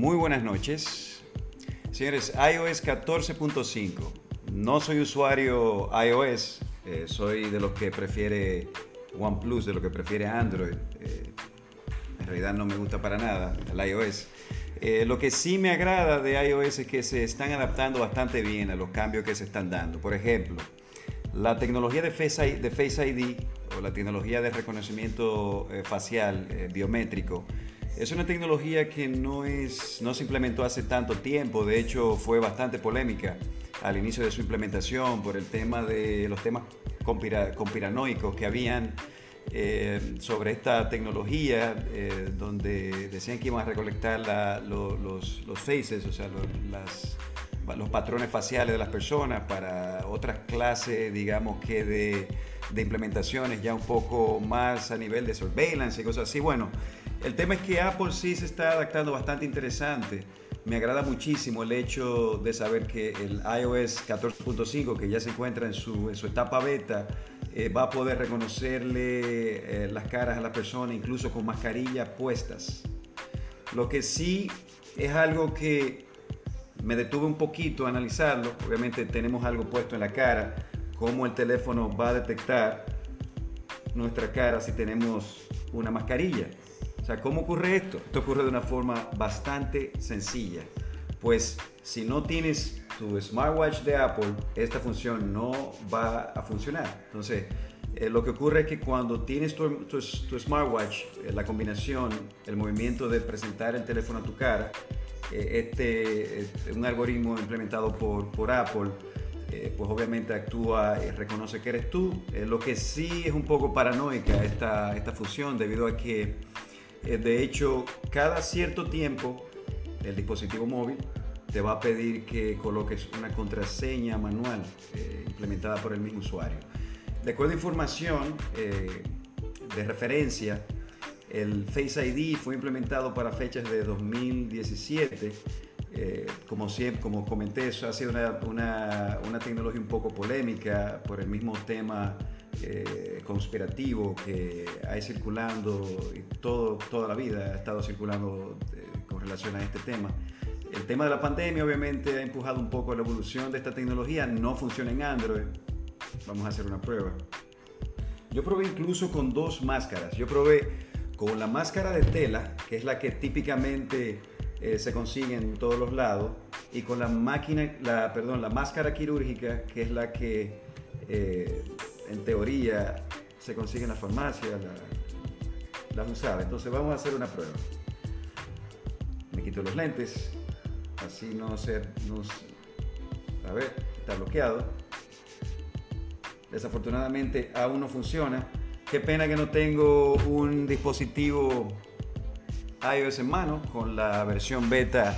Muy buenas noches. Señores, iOS 14.5. No soy usuario iOS, eh, soy de los que prefiere OnePlus, de los que prefiere Android. Eh, en realidad no me gusta para nada el iOS. Eh, lo que sí me agrada de iOS es que se están adaptando bastante bien a los cambios que se están dando. Por ejemplo, la tecnología de Face ID, de Face ID o la tecnología de reconocimiento eh, facial eh, biométrico es una tecnología que no, es, no se implementó hace tanto tiempo, de hecho fue bastante polémica al inicio de su implementación por el tema de los temas conspiranoicos que habían eh, sobre esta tecnología, donde decían que iban a recolectar los, los, faces, o sea, las, los patrones faciales de las personas para otras clases, digamos que de, de, implementaciones ya un poco más a nivel de surveillance y cosas así. Bueno, el tema es que Apple sí se está adaptando bastante interesante. Me agrada muchísimo el hecho de saber que el iOS 14.5, que ya se encuentra en su, etapa beta, eh, va a poder reconocerle eh, las caras a la persona incluso con mascarillas puestas. Lo que sí es algo que me detuve un poquito a analizarlo. Obviamente tenemos algo puesto en la cara, cómo el teléfono va a detectar nuestra cara si tenemos una mascarilla. Sea, ¿cómo ocurre esto? Esto ocurre de una forma bastante sencilla. Pues si no tienes tu smartwatch de Apple, esta función no va a funcionar. Entonces, eh, lo que ocurre es que cuando tienes tu, tu, smartwatch, eh, la combinación, el movimiento de presentar el teléfono a tu cara, eh, este, eh, un algoritmo implementado por, por Apple, eh, pues obviamente actúa y reconoce que eres tú. lo que sí es un poco paranoica esta, esta función debido a que, de hecho, cada cierto tiempo el dispositivo móvil te va a pedir que coloques una contraseña manual implementada por el mismo usuario. De acuerdo a información de referencia, el Face ID fue implementado para fechas de 2017. Eh, como, siempre, como comenté, eso ha sido una, tecnología un poco polémica por el mismo tema eh, conspirativo que hay circulando y toda la vida ha estado circulando eh, con relación a este tema. El tema de la pandemia obviamente ha empujado un poco la evolución de esta tecnología. No funciona en Android. Vamos a hacer una prueba. Yo probé incluso con dos máscaras. Yo probé con la máscara de tela, que es la que típicamente eh, se consigue en todos los lados, y con la máquina, la, perdón, la máscara quirúrgica, que es la que en teoría se consigue en la farmacia, la, las usaba. Entonces vamos a hacer una prueba. Me quito los lentes, así no ser, no, a ver, está bloqueado. Desafortunadamente aún no funciona Qué pena que no tengo un dispositivo iOS en mano con la versión beta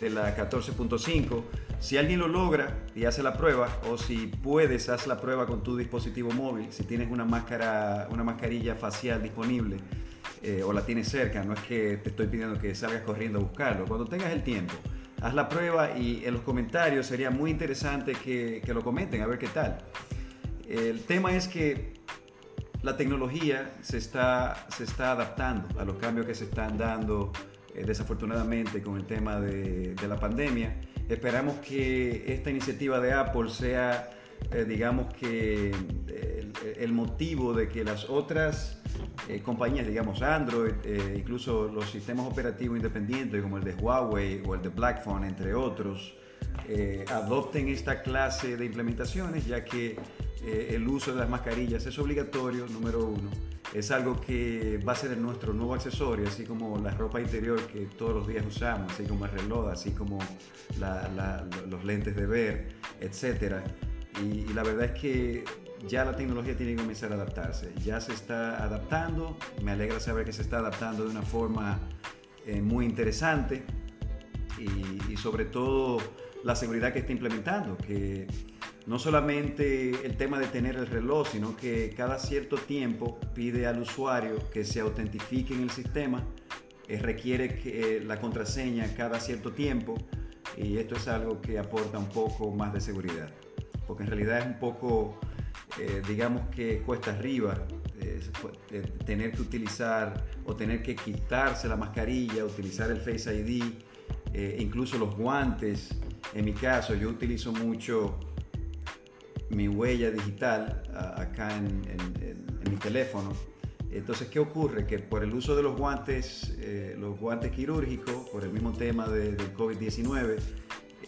de la 14.5. Si alguien lo logra y hace la prueba, o si puedes, haz la prueba con tu dispositivo móvil, si tienes una máscara, una mascarilla facial disponible eh, o la tienes cerca, no es que te estoy pidiendo que salgas corriendo a buscarlo. Cuando tengas el tiempo, haz la prueba y en los comentarios sería muy interesante que, que lo comenten, a ver qué tal. El tema es que la tecnología se está, se está adaptando a los cambios que se están dando eh, desafortunadamente con el tema de, la pandemia. Esperamos que esta iniciativa de Apple sea, eh, digamos que, el, motivo de que las otras eh, compañías, digamos Android, incluso los sistemas operativos independientes como el de Huawei o el de Blackphone, entre otros, adopten esta clase de implementaciones, ya que el uso de las mascarillas es obligatorio, número uno. Es algo que va a ser nuestro nuevo accesorio, así como la ropa interior que todos los días usamos, así como el reloj, así como los lentes de ver, etc. Y, la verdad es que ya la tecnología tiene que comenzar a adaptarse. Ya se está adaptando. Me alegra saber que se está adaptando de una forma eh, muy interesante y, y sobre todo la seguridad que está implementando, que no solamente el tema de tener el reloj, sino que cada cierto tiempo pide al usuario que se autentifique en el sistema, eh, requiere que, eh, la contraseña cada cierto tiempo y esto es algo que aporta un poco más de seguridad, porque en realidad es un poco, eh, digamos que cuesta arriba tener que utilizar o tener que quitarse la mascarilla, utilizar el Face ID eh, incluso los guantes. En mi caso, yo utilizo mucho mi huella digital acá en, mi teléfono. Entonces, ¿qué ocurre? Que por el uso de los guantes, eh, los guantes quirúrgicos, por el mismo tema de, del COVID-19,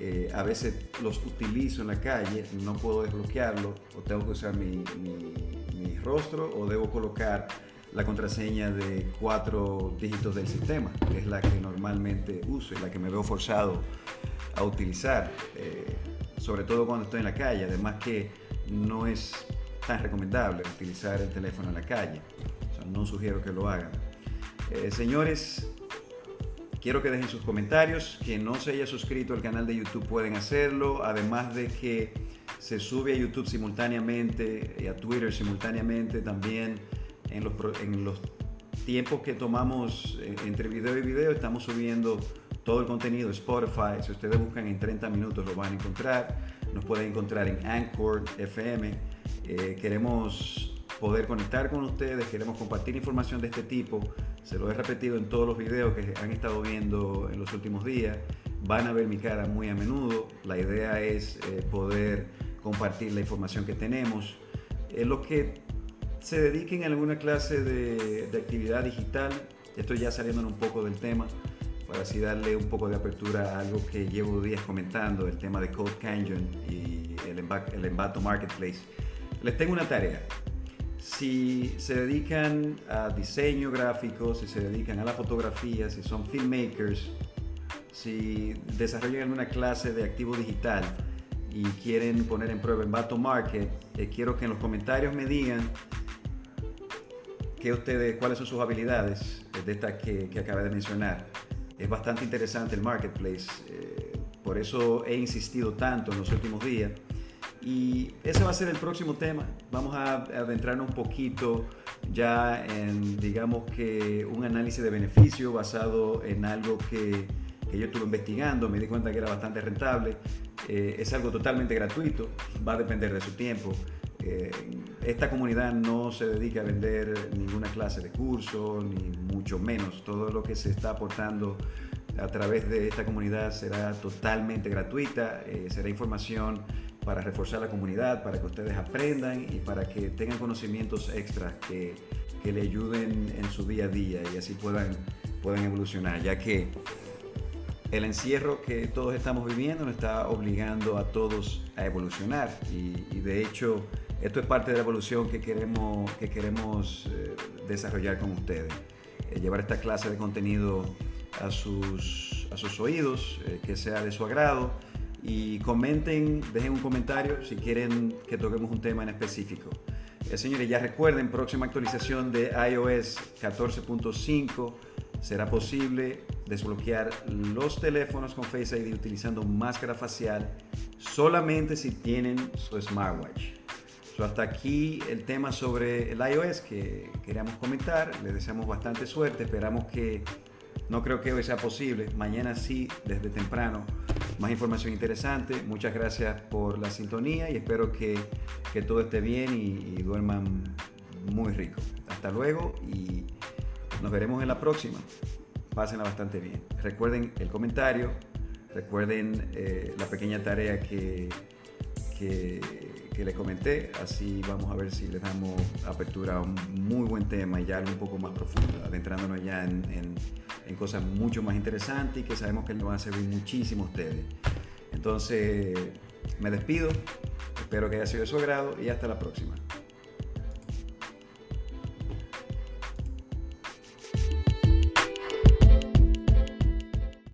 eh, a veces los utilizo en la calle, no puedo desbloquearlo, o tengo que usar mi, mi, rostro, o debo colocar la contraseña de cuatro dígitos del sistema, que es la que normalmente uso y la que me veo forzado a utilizar. Eh, sobre todo cuando estoy en la calle, además que no es tan recomendable utilizar el teléfono en la calle, no sugiero que lo hagan. Eh, señores, quiero que dejen sus comentarios, quien no se haya suscrito al canal de YouTube pueden hacerlo, además de que se sube a YouTube simultáneamente y a Twitter simultáneamente también en los, en los tiempos que tomamos eh, entre video y video estamos subiendo todo el contenido, Spotify, si ustedes buscan en 30 minutos lo van a encontrar, nos pueden encontrar en Anchor FM. Eh, queremos poder conectar con ustedes, queremos compartir información de este tipo. Se lo he repetido en todos los videos que han estado viendo en los últimos días. Van a ver mi cara muy a menudo. La idea es eh, poder compartir la información que tenemos. En los que se dediquen a alguna clase de, de actividad digital, estoy ya saliendo un poco del tema, para así darle un poco de apertura a algo que llevo días comentando, el tema de Code Canyon y el, el Embato Marketplace. Les tengo una tarea. Si se dedican a diseño gráfico, si se dedican a la fotografía, si son filmmakers, si desarrollan alguna clase de activo digital y quieren poner en prueba Embato Market, eh, quiero que en los comentarios me digan que ustedes, cuáles son sus habilidades de estas que, que acabé de mencionar es bastante interesante el marketplace, eh, por eso he insistido tanto en los últimos días. Y ese va a ser el próximo tema. Vamos a adentrarnos un poquito ya en, digamos que, un análisis de beneficio basado en algo que, que yo estuve investigando, me di cuenta que era bastante rentable. Eh, es algo totalmente gratuito, va a depender de su tiempo. Eh, esta comunidad no se dedica a vender ninguna clase de curso, ni mucho menos. Todo lo que se está aportando a través de esta comunidad será totalmente gratuita, eh, será información para reforzar la comunidad, para que ustedes aprendan y para que tengan conocimientos extras que, que le ayuden en su día a día y así puedan, puedan evolucionar, ya que el encierro que todos estamos viviendo nos está obligando a todos a evolucionar y, y de hecho esto es parte de la evolución que queremos, que queremos eh, desarrollar con ustedes. Eh, llevar esta clase de contenido a sus, a sus oídos, eh, que sea de su agrado. Y comenten, dejen un comentario si quieren que toquemos un tema en específico. señores, ya recuerden, próxima actualización de iOS 14.5 será posible desbloquear los teléfonos con Face ID utilizando máscara facial solamente si tienen su smartwatch hasta aquí el tema sobre el iOS que queríamos comentar. Les deseamos bastante suerte. Esperamos que no creo que hoy sea posible. Mañana sí, desde temprano. Más información interesante. Muchas gracias por la sintonía y espero que, que todo esté bien y, duerman muy rico. Hasta luego y nos veremos en la próxima. Pásenla bastante bien. Recuerden el comentario. Recuerden eh, la pequeña tarea que, que que les comenté, así vamos a ver si les damos apertura a un muy buen tema y ya algo un poco más profundo, adentrándonos ya en, en, cosas mucho más interesantes y que sabemos que les van a servir muchísimo a ustedes. Entonces, me despido, espero que haya sido de su agrado y hasta la próxima.